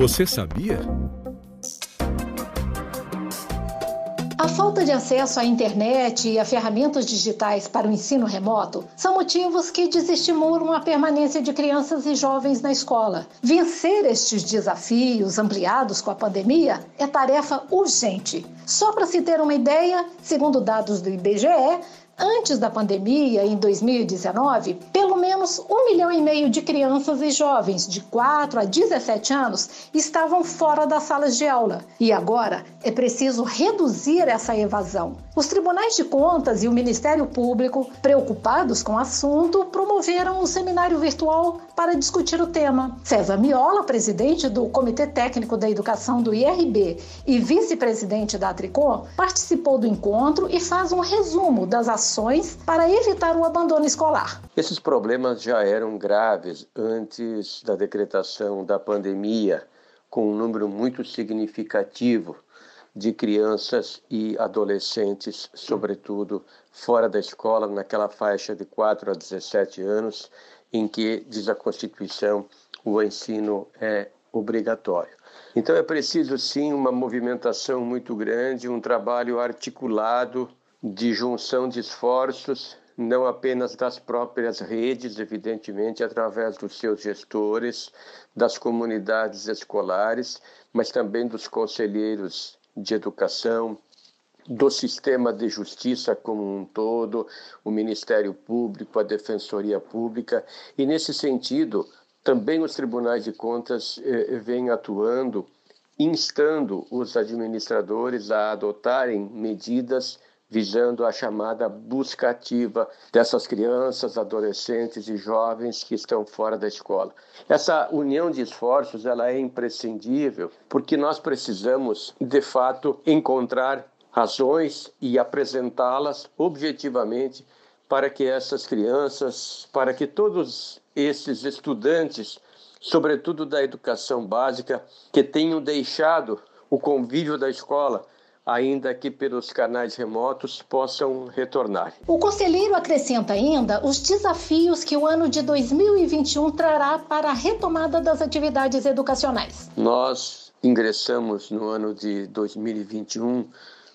Você sabia? A falta de acesso à internet e a ferramentas digitais para o ensino remoto são motivos que desestimulam a permanência de crianças e jovens na escola. Vencer estes desafios ampliados com a pandemia é tarefa urgente. Só para se ter uma ideia, segundo dados do IBGE, Antes da pandemia, em 2019, pelo menos um milhão e meio de crianças e jovens de 4 a 17 anos estavam fora das salas de aula. E agora é preciso reduzir essa evasão. Os tribunais de contas e o Ministério Público, preocupados com o assunto, promoveram um seminário virtual para discutir o tema. César Miola, presidente do Comitê Técnico da Educação do IRB e vice-presidente da Tricom, participou do encontro e faz um resumo das ações para evitar o abandono escolar. Esses problemas já eram graves antes da decretação da pandemia, com um número muito significativo de crianças e adolescentes, sobretudo fora da escola, naquela faixa de 4 a 17 anos, em que, diz a Constituição, o ensino é obrigatório. Então é preciso sim uma movimentação muito grande, um trabalho articulado de junção de esforços, não apenas das próprias redes, evidentemente, através dos seus gestores, das comunidades escolares, mas também dos conselheiros de educação, do sistema de justiça como um todo, o Ministério Público, a Defensoria Pública, e nesse sentido, também os tribunais de contas eh, vêm atuando, instando os administradores a adotarem medidas visando a chamada busca ativa dessas crianças, adolescentes e jovens que estão fora da escola. Essa união de esforços ela é imprescindível porque nós precisamos, de fato, encontrar razões e apresentá-las objetivamente para que essas crianças, para que todos esses estudantes, sobretudo da educação básica, que tenham deixado o convívio da escola ainda que pelos canais remotos possam retornar. O conselheiro acrescenta ainda os desafios que o ano de 2021 trará para a retomada das atividades educacionais. Nós ingressamos no ano de 2021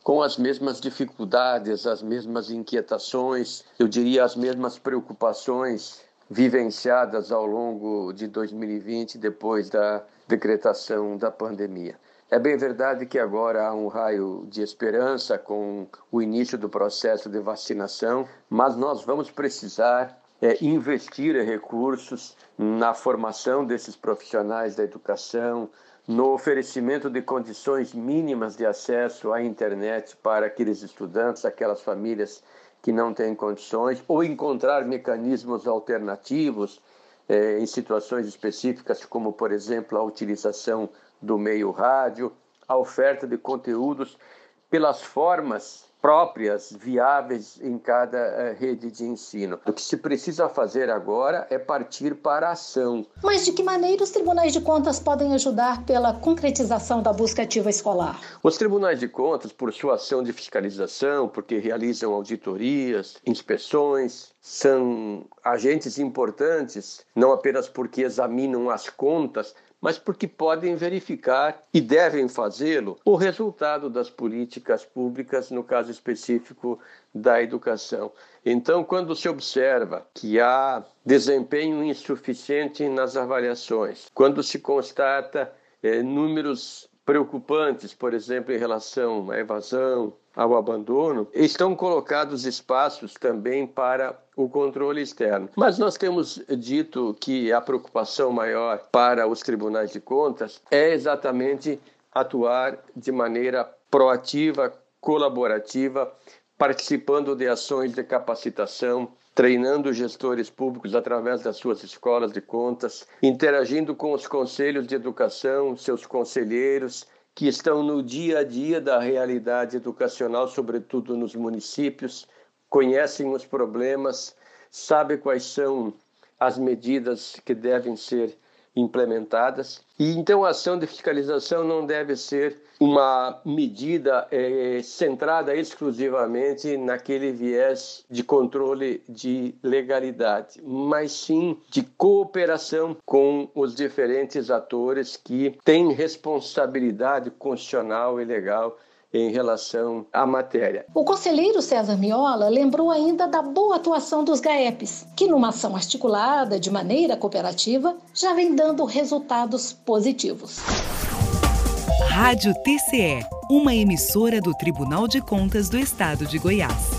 com as mesmas dificuldades, as mesmas inquietações, eu diria as mesmas preocupações vivenciadas ao longo de 2020 depois da decretação da pandemia. É bem verdade que agora há um raio de esperança com o início do processo de vacinação, mas nós vamos precisar é, investir recursos na formação desses profissionais da educação, no oferecimento de condições mínimas de acesso à internet para aqueles estudantes, aquelas famílias que não têm condições, ou encontrar mecanismos alternativos é, em situações específicas, como, por exemplo, a utilização do meio rádio, a oferta de conteúdos pelas formas próprias, viáveis em cada uh, rede de ensino. O que se precisa fazer agora é partir para a ação. Mas de que maneira os tribunais de contas podem ajudar pela concretização da busca ativa escolar? Os tribunais de contas, por sua ação de fiscalização, porque realizam auditorias, inspeções, são agentes importantes, não apenas porque examinam as contas, mas porque podem verificar e devem fazê-lo o resultado das políticas públicas, no caso específico da educação. Então, quando se observa que há desempenho insuficiente nas avaliações, quando se constata é, números preocupantes, por exemplo, em relação à evasão, ao abandono, estão colocados espaços também para o controle externo. Mas nós temos dito que a preocupação maior para os tribunais de contas é exatamente atuar de maneira proativa, colaborativa, participando de ações de capacitação, treinando gestores públicos através das suas escolas de contas, interagindo com os conselhos de educação, seus conselheiros, que estão no dia a dia da realidade educacional, sobretudo nos municípios, conhecem os problemas, sabem quais são as medidas que devem ser implementadas. E então a ação de fiscalização não deve ser uma medida é, centrada exclusivamente naquele viés de controle de legalidade, mas sim de cooperação com os diferentes atores que têm responsabilidade constitucional e legal em relação à matéria. O conselheiro César Miola lembrou ainda da boa atuação dos GAEPs, que numa ação articulada de maneira cooperativa já vem dando resultados positivos. Rádio TCE, uma emissora do Tribunal de Contas do Estado de Goiás.